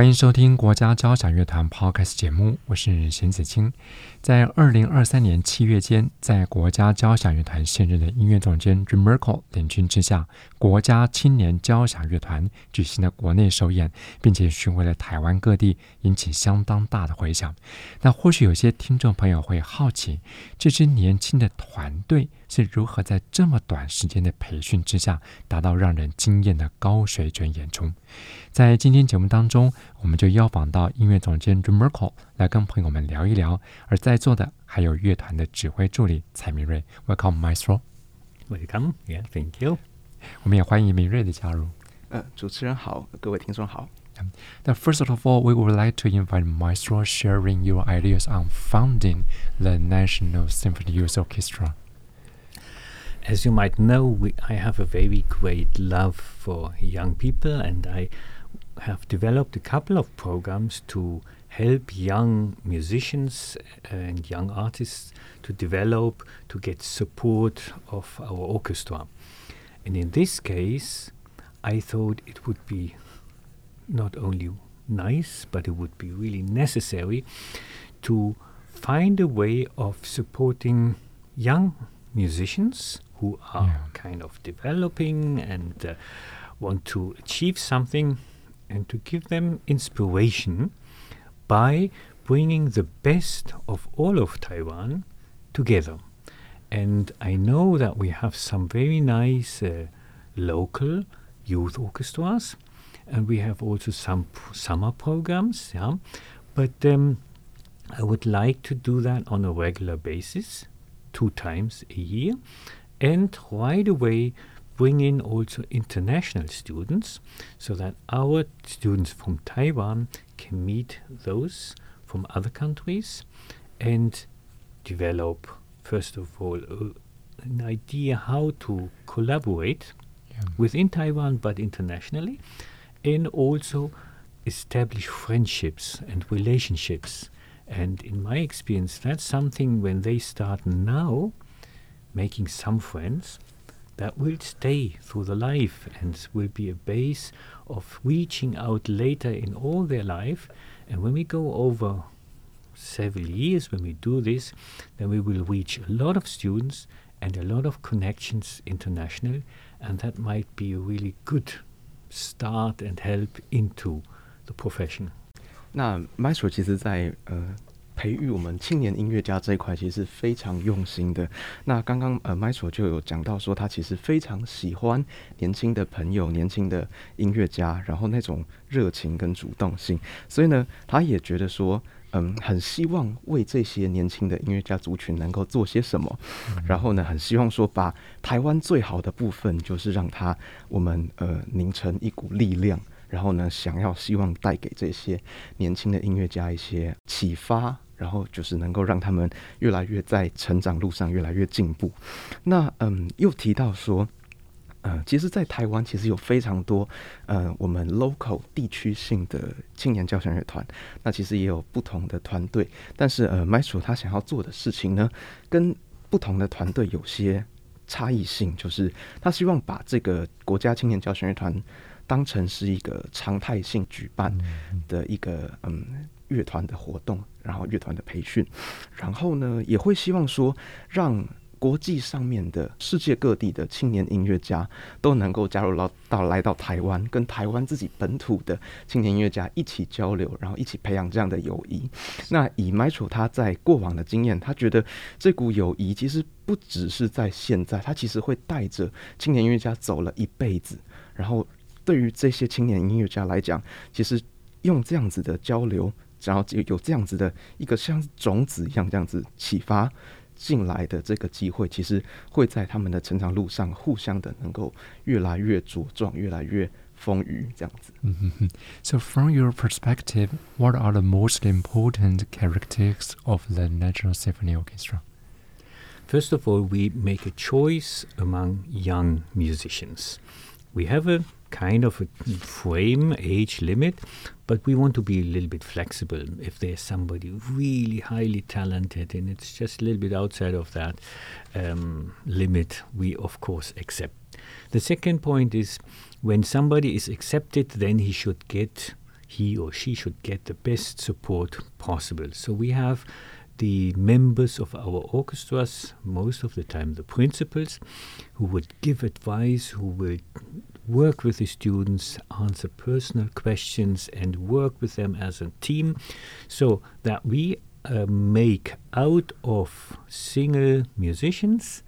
欢迎收听国家交响乐团 Podcast 节目，我是邢子清。在二零二三年七月间，在国家交响乐团现任的音乐总监 Jim Merkel 领军之下，国家青年交响乐团举行了国内首演，并且巡回了台湾各地，引起相当大的回响。那或许有些听众朋友会好奇，这支年轻的团队是如何在这么短时间的培训之下，达到让人惊艳的高水准演出？在今天节目当中，我们就邀访到音乐总监 Jim Merkel 来跟朋友们聊一聊，而在座的还有乐团的指挥助理蔡明瑞。Welcome, Maestro. Welcome. Yeah, thank you. 我们也欢迎明瑞的加入。呃，主持人好，各位听众好。Now, first of all, we would like to invite Maestro sharing your ideas on founding the National Symphony Youth Orchestra. As you might know, we, I have a very great love for young people, and I have developed a couple of programs to help young musicians uh, and young artists to develop, to get support of our orchestra. And in this case, I thought it would be not only nice, but it would be really necessary to find a way of supporting young musicians who are Yeah. kind of developing and uh, want to achieve something and to give them inspiration by bringing the best of all of Taiwan together. And I know that we have some very nice uh, local youth orchestras, and we have also some p- summer programs. Yeah, but um, I would like to do that on a regular basis, two times a year, and right away bring in also international students so that our students from Taiwan can meet those from other countries and develop, first of all, uh, an idea how to collaborate Yeah. within Taiwan but internationally, and also establish friendships and relationships. And in my experience, that's something when they start now making some friends that will stay through the life and will be a base of reaching out later in all their life. And when we go over several years, when we do this, then we will reach a lot of students and a lot of connections international, and that might be a really good start and help into the profession. 那 Maestro 其实在呃 培育我们青年音乐家这一块，其实是非常用心的。那刚刚呃 Maestro 就有讲到说，他其实非常喜欢年轻的朋友、年轻的音乐家，然后那种热情跟主动性，所以呢，他也觉得说。嗯，很希望为这些年轻的音乐家族群能够做些什么，然后呢，很希望说把台湾最好的部分，就是让他我们呃凝成一股力量，然后呢，想要希望带给这些年轻的音乐家一些启发，然后就是能够让他们越来越在成长路上越来越进步。那嗯，又提到说。呃，其实，在台湾其实有非常多呃我们 local 地区性的青年交响乐团，那其实也有不同的团队，但是呃，Maestro 他想要做的事情呢，跟不同的团队有些差异性，就是他希望把这个国家青年交响乐团当成是一个常态性举办的一个嗯乐团的活动，然后乐团的培训，然后呢也会希望说让。国际上面的世界各地的青年音乐家都能够加入到到来到台湾，跟台湾自己本土的青年音乐家一起交流，然后一起培养这样的友谊。那以 Maestro 他在过往的经验，他觉得这股友谊其实不只是在现在，他其实会带着青年音乐家走了一辈子。然后对于这些青年音乐家来讲，其实用这样子的交流，然后有有这样子的一个像种子一样这样子启发。进来的这个机会，其实会在他们的成长路上互相的能够越来越茁壮，越来越 风雨这样子。 Mhm. So, from your perspective, what are the most important characteristics of the National Symphony Orchestra? First of all, we make a choice among young musicians. We have a kind of a frame age limit, but we want to be a little bit flexible. If there's somebody really highly talented and it's just a little bit outside of that um, limit, we of course accept. The second point is when somebody is accepted, then he should get, he or she should get the best support possible. So we have the members of our orchestras, most of the time the principals, who would give advice, who will work with the students, answer personal questions, and work with them as a team, so that we uh, make out of single musicians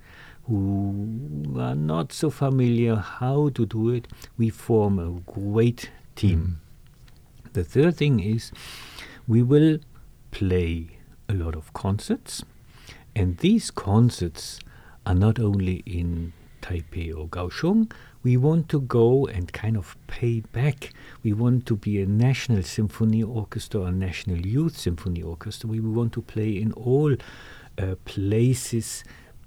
who are not so familiar how to do it, we form a great team. The third thing is we will play a lot of concerts, and these concerts are not only in Taipei or Kaohsiung. We want to go and kind of pay back. We want to be a national symphony orchestra, a national youth symphony orchestra. We want to play in all uh, places,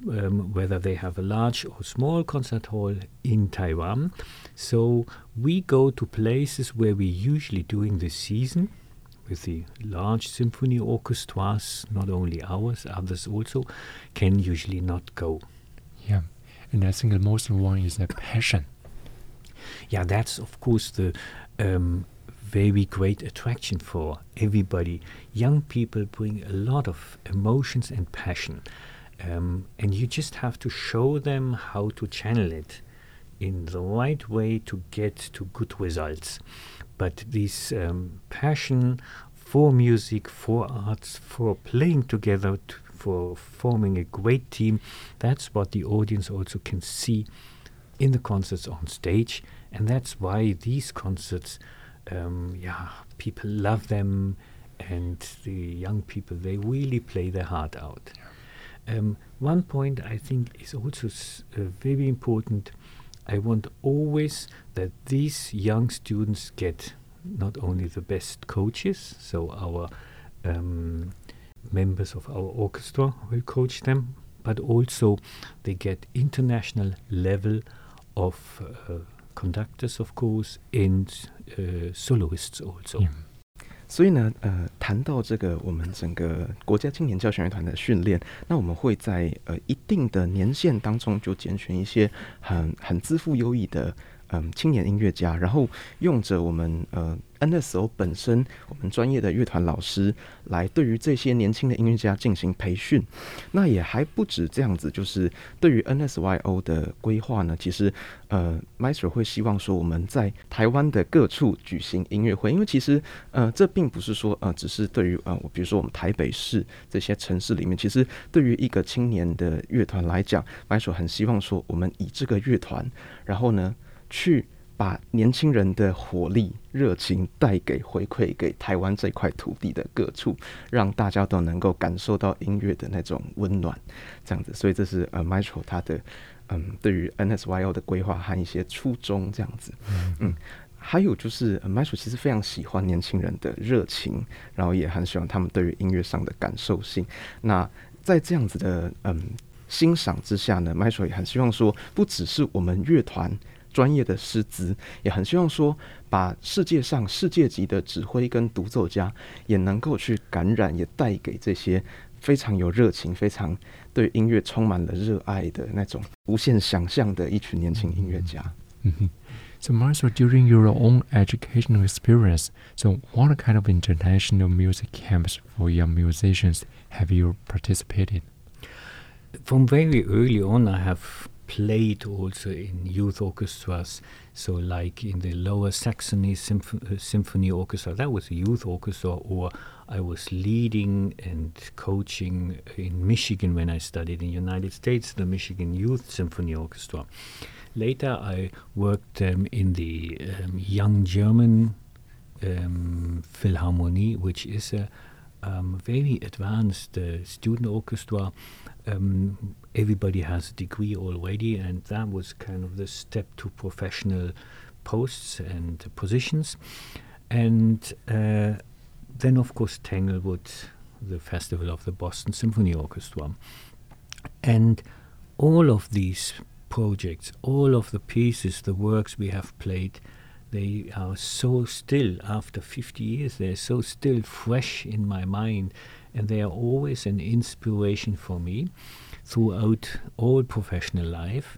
um, whether they have a large or small concert hall in Taiwan. So we go to places where we usually during the season with the large symphony orchestras, not only ours, others also, can usually not go. And I think the most one is the passion. Yeah, that's of course the um, very great attraction for everybody. Young people bring a lot of emotions and passion, um, and you just have to show them how to channel it in the right way to get to good results. But this um, passion for music, for arts, for playing together, t- for forming a great team, that's what the audience also can see in the concerts on stage, and that's why these concerts, um, yeah, people love them, and the young people they really play their heart out. Um, one point I think is also s- uh, very important. I want always that these young students get not only the best coaches, so our um, members of our orchestra will coach them, but also they get international level of uh, conductors, of course, and uh, soloists also. Yeah. 所以呢，呃，谈到这个我们整个国家青年交响乐团的训练，那我们会在呃一定的年限当中就拣选一些很很自负优异的 嗯青年音乐家，然后用着我们呃 NSO 本身我们专业的乐团老师来对于这些年轻的音乐家进行培训。那也还不止这样子，就是对于 NSYO 的规划呢，其实呃 m a s t e r 会希望说我们在台湾的各处举行音乐会，因为其实呃这并不是说呃只是对于呃我比如说我们台北市这些城市里面，其实对于一个青年的乐团来讲，m a s t e r 很希望说我们以这个乐团，然后呢去。把年轻人的活力、热情带给回馈给台湾这块土地的各处，让大家都能够感受到音乐的那种温暖，这样子。所以这是呃 Maestro 他的嗯对于 NSYO 的规划和一些初衷这样子。嗯，还有就是、呃、Maestro 其实非常喜欢年轻人的热情，然后也很喜欢他们对于音乐上的感受性。那在这样子的嗯欣赏之下呢，Maestro 也很希望说，不只是我们乐团。专业的师资也很希望说，把世界上世界级的指挥跟独奏家也能够去感染，也带给这些非常有热情、非常对音乐充满了热爱的那种无限想象的一群年轻音乐家。 Mhm. So, Marcel, during your own educational experience, so what kind of international music camps for young musicians have you participated? From very early on, I have played also in youth orchestras. So, like in the Lower Saxony uh, Symphony Orchestra, that was a youth orchestra, or I was leading and coaching in Michigan when I studied in the United States, the Michigan Youth Symphony Orchestra. Later, I worked um, in the um, Young German um, Philharmonie, which is a um, very advanced uh, student orchestra. Um, everybody has a degree already, and that was kind of the step to professional posts and positions. And uh, then, of course, Tanglewood, the Festival of the Boston Symphony Orchestra. And all of these projects, all of the pieces, the works we have played, they are so still after 50 years, they're so still fresh in my mind, and they are always an inspiration for me throughout all professional life.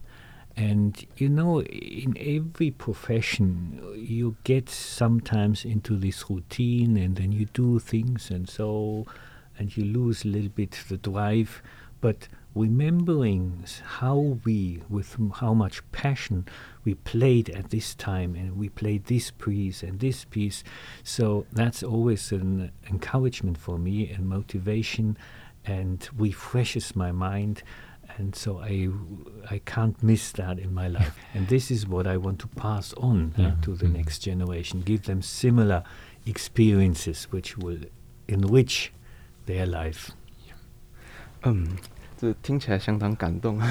And you know, in every profession, you get sometimes into this routine, and then you do things, and so, and you lose a little bit the drive. But remembering how we, with how much passion we played at this time, and we played this piece and this piece, so that's always an encouragement for me and motivation, and refreshes my mind and so I I can't miss that in my life. and this is what I want to pass on uh, to the Mhm. next generation, give them similar experiences which will enrich their life. 嗯，这听起来相当感动。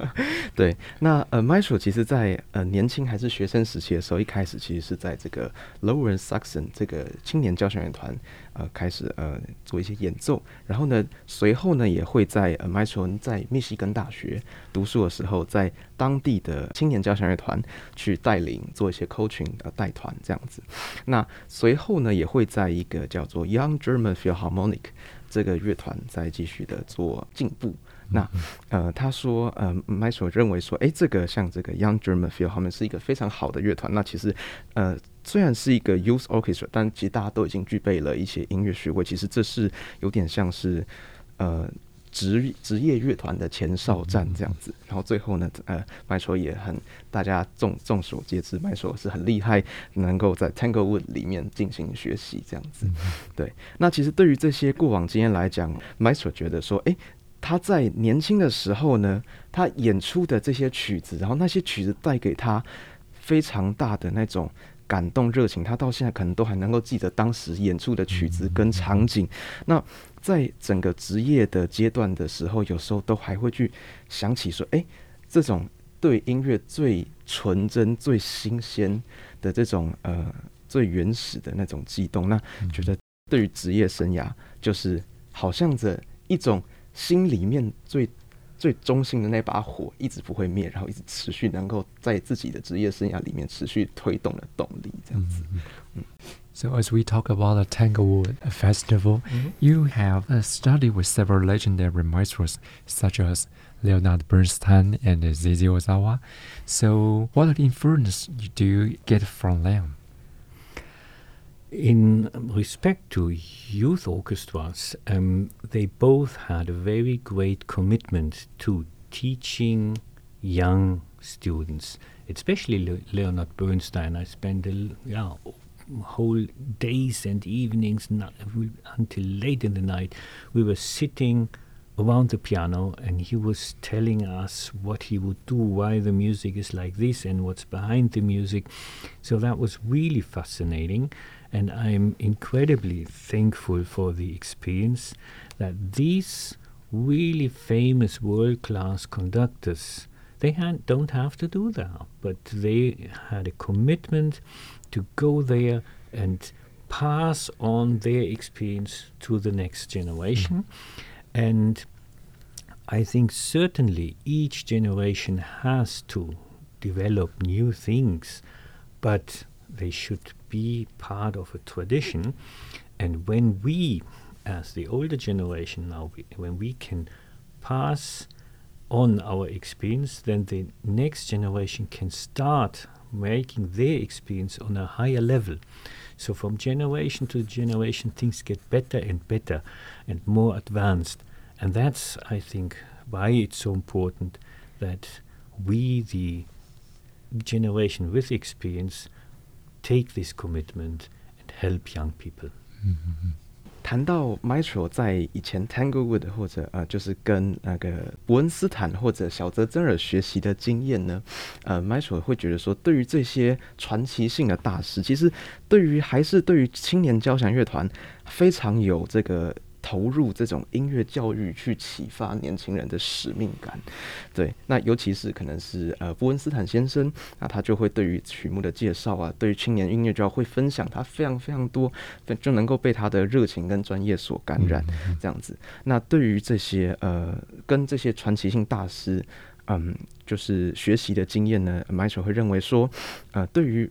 对，那呃，Maestro 其实在呃年轻还是学生时期的时候，一开始其实是在这个 Lawrence Saxon 这个青年交响乐团呃开始呃做一些演奏，然后呢，随后呢也会在呃 Maestro 在密西根大学读书的时候，在当地的青年交响乐团去带领做一些 coaching 呃带团这样子。那随后呢，也会在一个叫做 Young German Philharmonic 这个乐团再继续的做进步。那呃，他说呃，Maestro 认为说，诶，这个像这个 Young German Philharmonic 是一个非常好的乐团。那其实呃，虽然是一个 Youth Orchestra，但其实大家都已经具备了一些音乐学位。其实这是有点像是呃。职职业乐团的前哨站这样子，然后最后呢，呃，麦索也很大家众众所皆知，麦索是很厉害，能够在 Tanglewood 里面进行学习这样子。对，那其实对于这些过往经验来讲，麦索觉得说，诶，他在年轻的时候呢，他演出的这些曲子，然后那些曲子带给他非常大的那种感动热情，他到现在可能都还能够记得当时演出的曲子跟场景。那在整个职业的阶段的时候，有时候都还会去想起说，诶，这种对音乐最纯真、最新鲜的这种呃最原始的那种悸动，那觉得对于职业生涯，就是好像着一种 So as we talk about the Tanglewood Festival, mm-hmm. you have uh, a study with several legendary maestros such as Leonard Bernstein and Seiji Ozawa. So what influence do you get from them? In respect to youth orchestras, um, they both had a very great commitment to teaching young students, especially Le- Leonard Bernstein. I spent a, yeah, whole days and evenings ni- until late in the night. We were sitting around the piano and he was telling us what he would do, why the music is like this, and what's behind the music. So that was really fascinating, and I'm incredibly thankful for the experience that these really famous world class conductors they had, don't have to do that, but they had a commitment to go there and pass on their experience to the next generation. Mm-hmm. And I think certainly each generation has to develop new things, but they should be part of a tradition. And when we, as the older generation now, we, when we can pass on our experience, then the next generation can start making their experience on a higher level. So from generation to generation, things get better and better and more advanced. And that's, I think, why it's so important that we, the generation with experience, take this commitment and help young people. 谈到 Maestro 在以前 Tanglewood 或者呃，就是跟那个伯恩斯坦或者小泽征尔学习的经验呢，呃，Maestro 会觉得说，对于这些传奇性的大师，其实对于还是对于青年交响乐团非常有这个投入这种音乐教育，去启发年轻人的使命感。对，那尤其是可能是呃伯恩斯坦先生，那他就会对于曲目的介绍啊，对于青年音乐教会分享他非常非常多，就能够被他的热情跟专业所感染，这样子。那对于这些呃跟这些传奇性大师。嗯，就是学习的经验呢，Michael 会认为说，呃，对于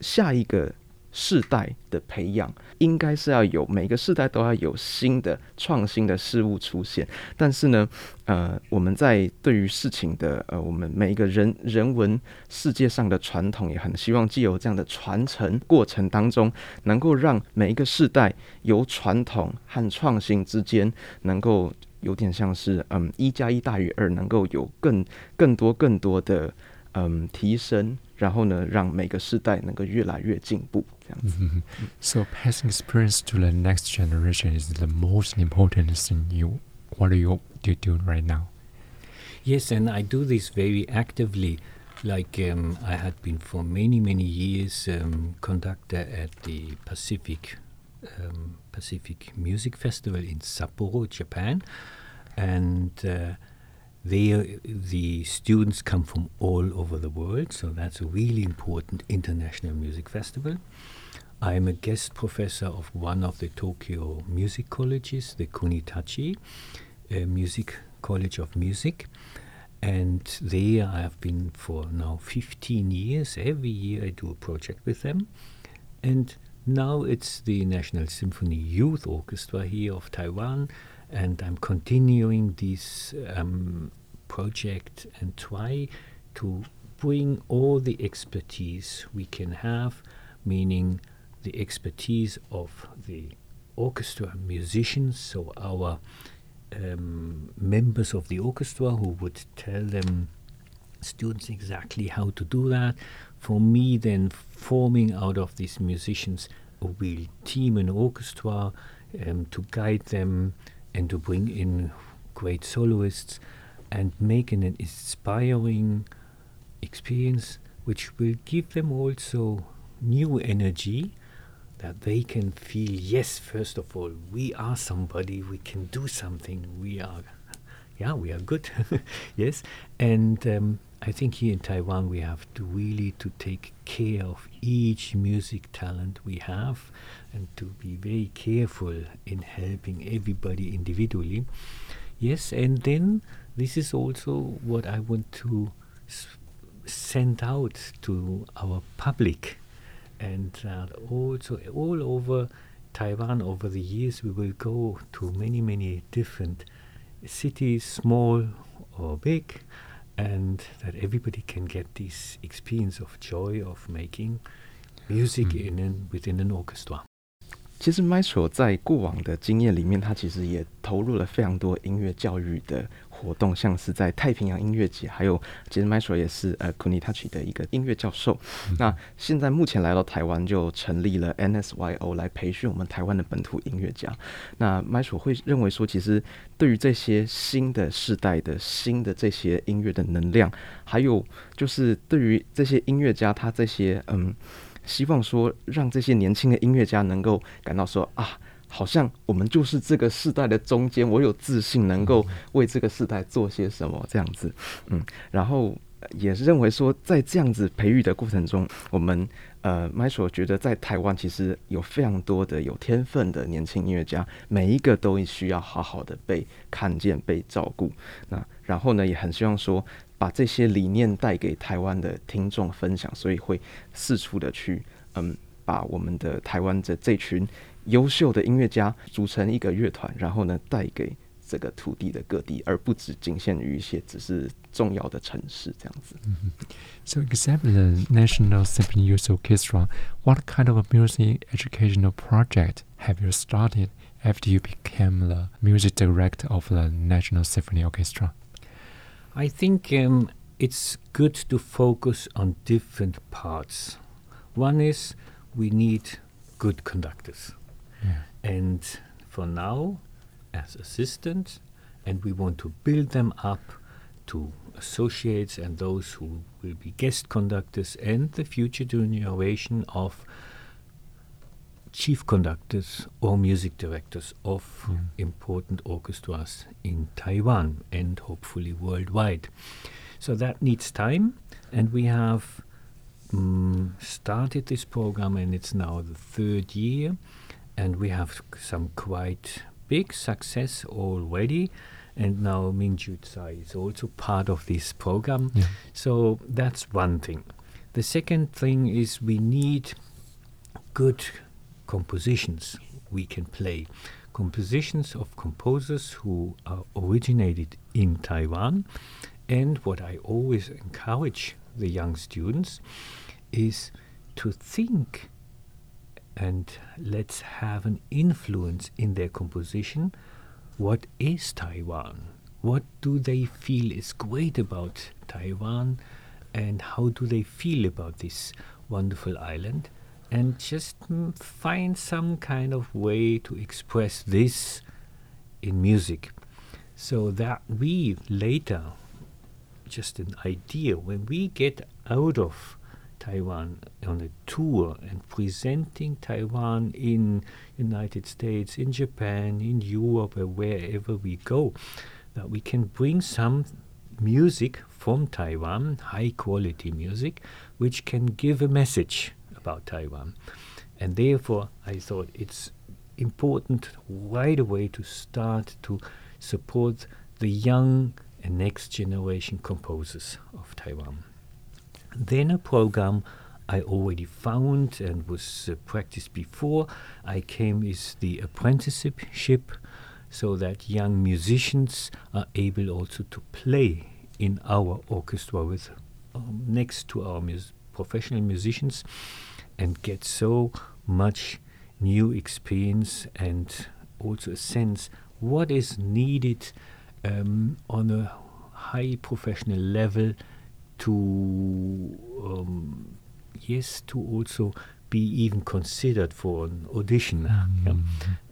下一个世代的培养，应该是要有每个世代都要有新的创新的事物出现。但是呢，呃，我们在对于事情的呃，我们每一个人人文世界上的传统，也很希望既有这样的传承过程当中，能够让每一个世代由传统和创新之间能够。有点像是嗯，一加一大于二，能够有更更多更多的嗯提升，然后呢，让每个世代能够越来越进步，Mm -hmm. So passing experience to the next generation is the most important thing you what are you do doing right now? Yes, and I do this very actively. Like um, I had been for many many years um, conductor at the Pacific um, Pacific Music Festival in Sapporo, Japan, and. Uh, there, the students come from all over the world, so that's a really important international music festival. I'm a guest professor of one of the Tokyo music colleges, the Kunitachi Music College of Music. And there I have been for now 15 years. Every year I do a project with them. And now it's the National Symphony Youth Orchestra here of Taiwan, and I'm continuing this um, project and try to bring all the expertise we can have, meaning the expertise of the orchestra musicians, so our um, members of the orchestra who would tell them students exactly how to do that. For me, then forming out of these musicians a real team and orchestra um, to guide them and to bring in great soloists and make an inspiring experience which will give them also new energy that they can feel yes first of all we are somebody we can do something we are yeah we are good yes and um, I think here in Taiwan we have to really to take care of each music talent we have and to be very careful in helping everybody individually. Yes, and then this is also what I want to send out to our public and uh, also all over Taiwan over the years we will go to many many different cities small or big and that everybody can get this experience of joy of making music mm. in an, within an orchestra. 其实 Maestro 在过往的经验里面，他其实也投入了非常多音乐教育的 活动，像是在太平洋音乐节，还有其实 Maestro 也是呃 Kunitachi 的一个音乐教授。那现在目前来到台湾，就成立了 NSYO 来培训我们台湾的本土音乐家。那 Maestro 会认为说，其实对于这些新的世代的新的这些音乐的能量，还有就是对于这些音乐家，他这些嗯，希望说让这些年轻的音乐家能够感到说啊。好像我们就是这个世代的中间，我有自信能够为这个世代做些什么这样子，嗯，然后也是认为说，在这样子培育的过程中，我们呃麦所觉得在台湾其实有非常多的有天分的年轻音乐家，每一个都需要好好的被看见、被照顾。那然后呢，也很希望说把这些理念带给台湾的听众分享，所以会四处的去嗯，把我们的台湾的这群。优秀的音乐家组成一个乐团，然后呢带给这个土地的各地，而不只仅限于一些只是重要的城市这样子。So, except the National Symphony Youth Orchestra, what kind of a music educational project have you started after you became the music director of the National Symphony Orchestra? I think um, it's good to focus on different parts. One is we need good conductors. And for now, as assistants, and we want to build them up to associates and those who will be guest conductors and the future generation of chief conductors or music directors of important orchestras in Taiwan and hopefully worldwide. So that needs time, and we have um, started this program, and it's now the third year, and we have some quite big success already. And now Mingju Tsai is also part of this program. Yeah. So that's one thing. The second thing is we need good compositions we can play. Compositions of composers who are originated in Taiwan. And what I always encourage the young students is to think and let's have an influence in their composition. What is Taiwan? What do they feel is great about Taiwan? And how do they feel about this wonderful island? And just find some kind of way to express this in music so that we later, just an idea, when we get out of Taiwan on a tour and presenting Taiwan in United States, in Japan, in Europe, or wherever we go, that we can bring some music from Taiwan, high quality music, which can give a message about Taiwan. And therefore, I thought it's important right away to start to support the young and next generation composers of Taiwan. Then a program I already found and was uh, practiced before. I came is the apprenticeship, so that young musicians are able also to play in our orchestra with um, next to our mus- professional musicians and get so much new experience and also a sense what is needed um, on a high professional level to yes to also be even considered for an audition yeah.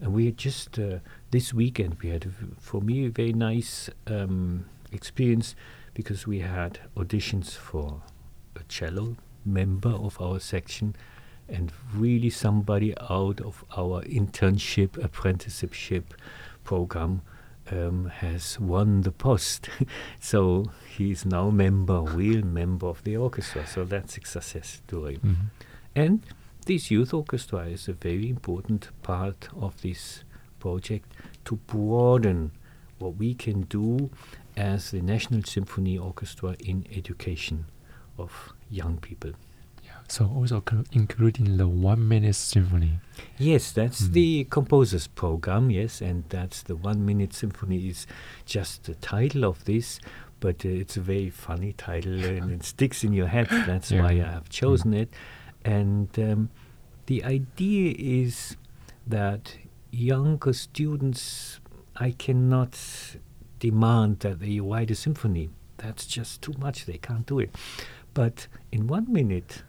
and we had just uh, this weekend we had for me a very nice um, experience because we had auditions for a cello member of our section and really somebody out of our internship apprenticeship program um, has won the post. so he's now member, real member of the orchestra. So that's a success story. Mhm. And this youth orchestra is a very important part of this project to broaden what we can do as the National Symphony Orchestra in education of young people. So also cl- including the one minute symphony. Yes, that's Mm. the composers program. Yes, and that's the one minute symphony is just the title of this, but uh, it's a very funny title and it sticks in your head. That's Yeah. why I have chosen it. And um, the idea is that younger students, I cannot demand that they write a symphony. That's just too much. They can't do it. But in one minute,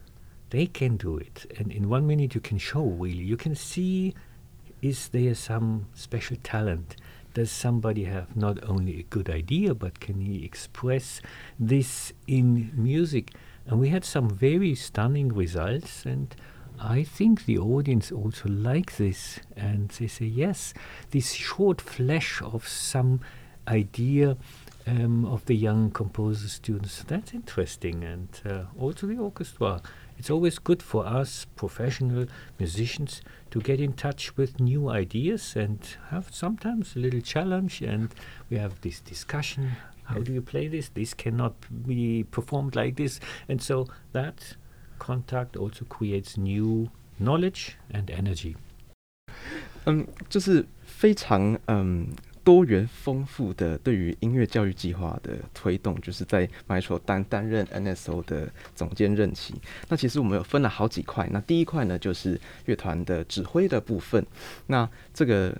they can do it. And in one minute, you can show really. You can see is there some special talent? Does somebody have not only a good idea, but can he express this in music? And we had some very stunning results. And I think the audience also like this. And they say, yes, this short flash of some idea um, of the young composer students. That's interesting. And uh, also the orchestra. It's always good for us professional musicians to get in touch with new ideas and have sometimes a little challenge. And we have this discussion how do you play this? This cannot be performed like this. And so that contact also creates new knowledge and energy. 嗯，就是非常嗯 多元丰富的对于音乐教育计划的推动，就是在 Maestro 担担任 NSO 的总监任期。那其实我们有分了好几块，那第一块呢就是乐团的指挥的部分。那这个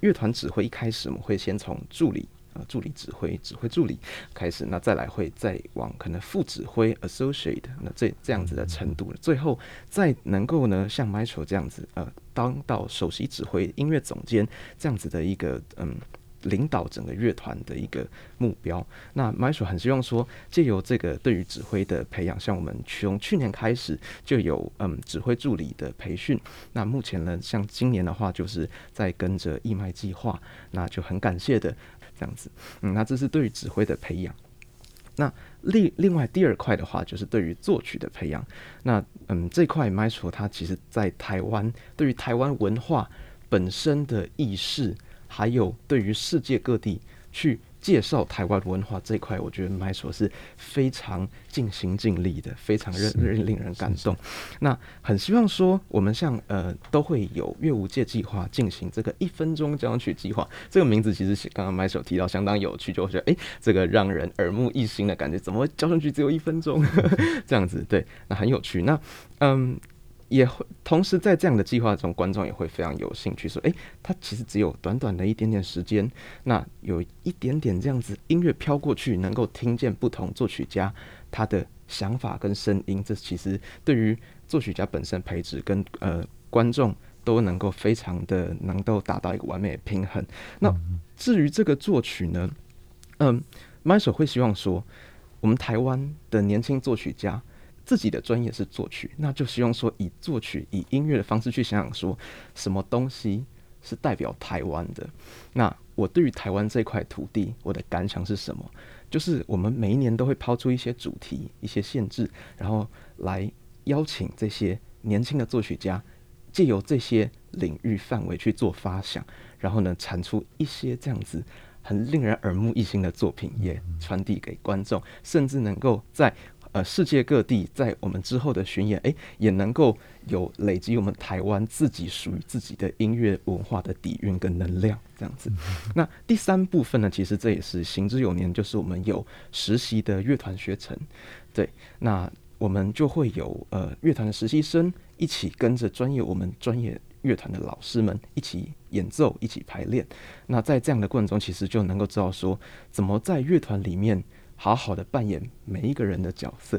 乐团指挥一开始我们会先从助理。呃，助理指挥、指挥助理开始，那再来会再往可能副指挥 （associate） 那这这样子的程度，最后再能够呢像 Michael 这样子，呃，当到首席指挥、音乐总监这样子的一个嗯领导整个乐团的一个目标。那 Michael 很希望说，借由这个对于指挥的培养，像我们从去年开始就有嗯指挥助理的培训。那目前呢，像今年的话，就是在跟着义卖计划，那就很感谢的这样子。嗯，那这是对于指挥的培养。那另另外第二块的话，就是对于作曲的培养。那嗯，这块 Maestro 它其实在台湾，对于台湾文化本身的意识。还有对于世界各地去介绍台湾文化这一块，我觉得 Maestro 是非常尽心尽力的，非常令人感动。那很希望说，我们像呃都会有乐舞界计划进行这个一分钟交响曲计划。这个名字其实刚刚 Maestro 提到相当有趣，就觉得哎，这个让人耳目一新的感觉，怎么交响曲只有一分钟 这样子？对，那很有趣。那嗯。也会同时在这样的计划中，观众也会非常有兴趣，说：“诶，他其实只有短短的一点点时间，那有一点点这样子音乐飘过去，能够听见不同作曲家他的想法跟声音，这其实对于作曲家本身培植跟呃观众都能够非常的能够达到一个完美的平衡。那至于这个作曲呢，嗯，m 手会希望说，我们台湾的年轻作曲家。自己的专业是作曲，那就希望说以作曲、以音乐的方式去想想，说什么东西是代表台湾的。那我对于台湾这块土地，我的感想是什么？就是我们每一年都会抛出一些主题、一些限制，然后来邀请这些年轻的作曲家，借由这些领域范围去做发想，然后呢，产出一些这样子很令人耳目一新的作品，也传递给观众，甚至能够在。呃，世界各地在我们之后的巡演，哎，也能够有累积我们台湾自己属于自己的音乐文化的底蕴跟能量，这样子。那第三部分呢，其实这也是行之有年，就是我们有实习的乐团学程，对，那我们就会有呃乐团的实习生一起跟着专业我们专业乐团的老师们一起演奏，一起排练。那在这样的过程中，其实就能够知道说，怎么在乐团里面。好好的扮演每一个人的角色，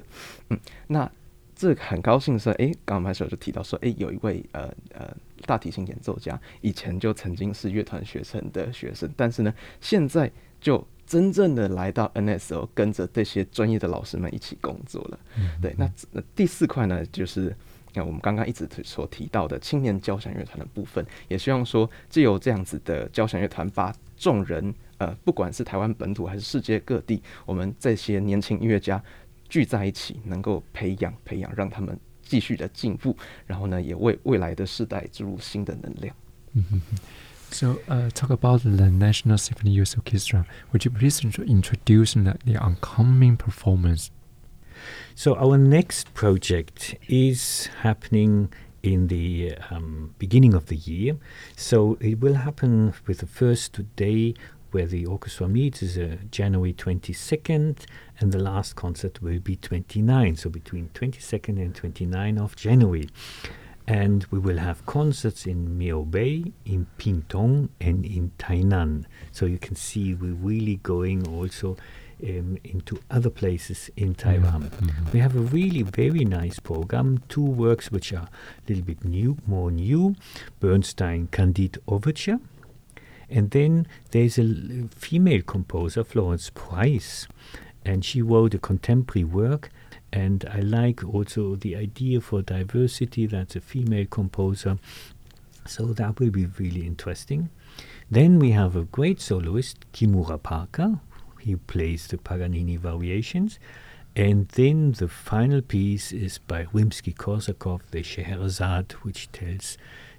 嗯，那这很高兴说，哎，刚刚拍手就提到说，哎，有一位呃呃大提琴演奏家，以前就曾经是乐团学生的学生，但是呢，现在就真正的来到 NSO，跟着这些专业的老师们一起工作了。对，那第四块呢，就是那我们刚刚一直所提到的青年交响乐团的部分，也希望说，借由这样子的交响乐团，把众人。呃，不管是台湾本土还是世界各地，我们这些年轻音乐家聚在一起，能够培养培养，让他们继续的进步，然后呢，也为未来的世代注入新的能量。So, uh, talk about the National Symphony Youth Orchestra. Would you please introduce the, the upcoming performance? So, our next project is happening in the um, beginning of the year. So, it will happen with the first day where the orchestra meets is uh, January 22nd, and the last concert will be 29, so between 22nd and 29 of January. And we will have concerts in Miaobei, in Pingtung, and in Tainan. So you can see we're really going also um, into other places in Taiwan. Mm-hmm. We have a really very nice program. Two works which are a little bit new, more new: Bernstein Candide Overture, and then there's a female composer, Florence Price, and she wrote a contemporary work. And I like also the idea for diversity that's a female composer. So that will be really interesting. Then we have a great soloist, Kimura Parker. He plays the Paganini variations. And then the final piece is by Rimsky Korsakov, the Scheherazade, which tells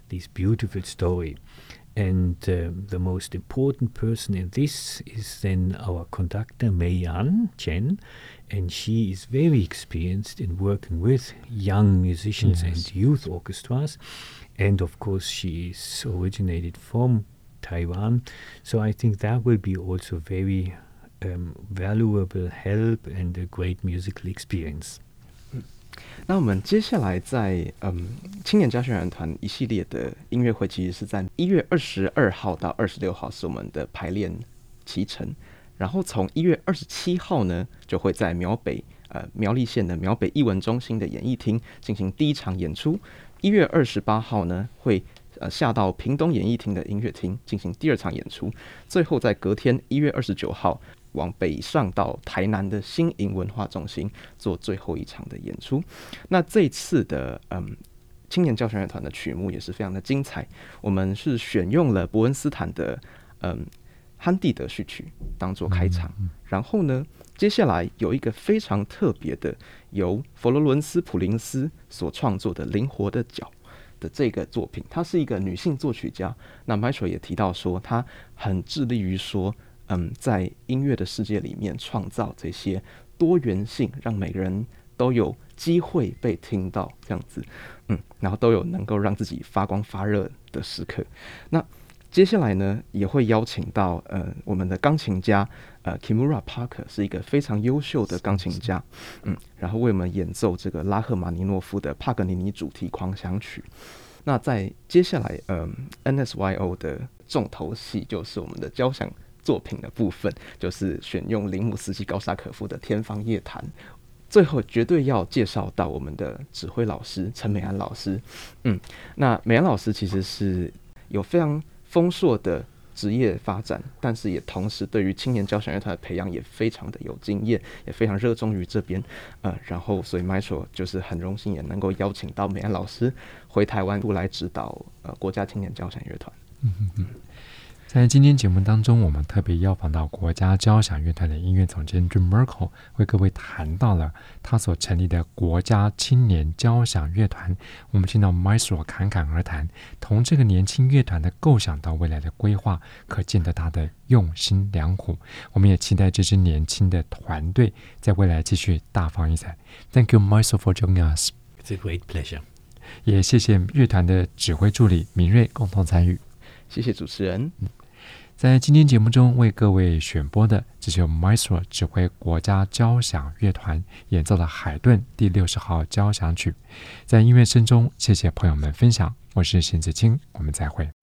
this beautiful story. And uh, the most important person in this is then our conductor, Mei-Ann Chen, and she is very experienced in working with young musicians yes. and youth orchestras. And of course, she is originated from Taiwan. So I think that will be also very um, valuable help and a great musical experience. 那我们接下来在嗯青年交响乐团一系列的音乐会，其实是在一月二十二号到二十六号是我们的排练期程，然后从一月二十七号呢，就会在苗北呃苗栗县的苗北艺文中心的演艺厅进行第一场演出。一月二十八号呢，会呃下到屏东演艺厅的音乐厅进行第二场演出，最后在隔天一月二十九号往北上到台南的新营文化中心做最后一场的演出。那这次的嗯青年交响乐团的曲目也是非常的精彩，我们是选用了伯恩斯坦的嗯汉蒂德序曲当做开场，然后呢，接下来有一个非常特别的由佛罗伦斯普林斯所创作的《灵活的脚》。的这个作品，她是一个女性作曲家。那 m i c h e l 也提到说，她很致力于说，嗯，在音乐的世界里面创造这些多元性，让每个人都有机会被听到，这样子，嗯，然后都有能够让自己发光发热的时刻。那接下来呢，也会邀请到呃我们的钢琴家呃 Kimura Parker，是一个非常优秀的钢琴家，嗯，然后为我们演奏这个拉赫玛尼诺夫的帕格尼尼主题狂想曲。那在接下来，嗯，NSYO 的重头戏就是我们的交响作品的部分，就是选用林姆斯基高沙可夫的《天方夜谭》。最后绝对要介绍到我们的指挥老师陈美安老师，嗯，那美安老师其实是有非常。丰硕的职业发展，但是也同时对于青年交响乐团的培养也非常的有经验，也非常热衷于这边。呃，然后所以 m i c h e l 就是很荣幸也能够邀请到美安老师回台湾来指导呃国家青年交响乐团。嗯嗯嗯。在今天节目当中，我们特别邀访到国家交响乐团的音乐总监 Jim Merkel，为各位谈到了他所成立的国家青年交响乐团。我们听到 Maestro 侃侃而谈，从这个年轻乐团的构想到未来的规划，可见得他的用心良苦。我们也期待这支年轻的团队在未来继续大放异彩。Thank you, Maestro, for joining us. It's a great pleasure. 也谢谢乐团的指挥助理明瑞共同参与。谢谢主持人。在今天节目中为各位选播的，这是由 Maestro 指挥国家交响乐团演奏的海顿第六十号交响曲。在音乐声中，谢谢朋友们分享。我是邢子清，我们再会。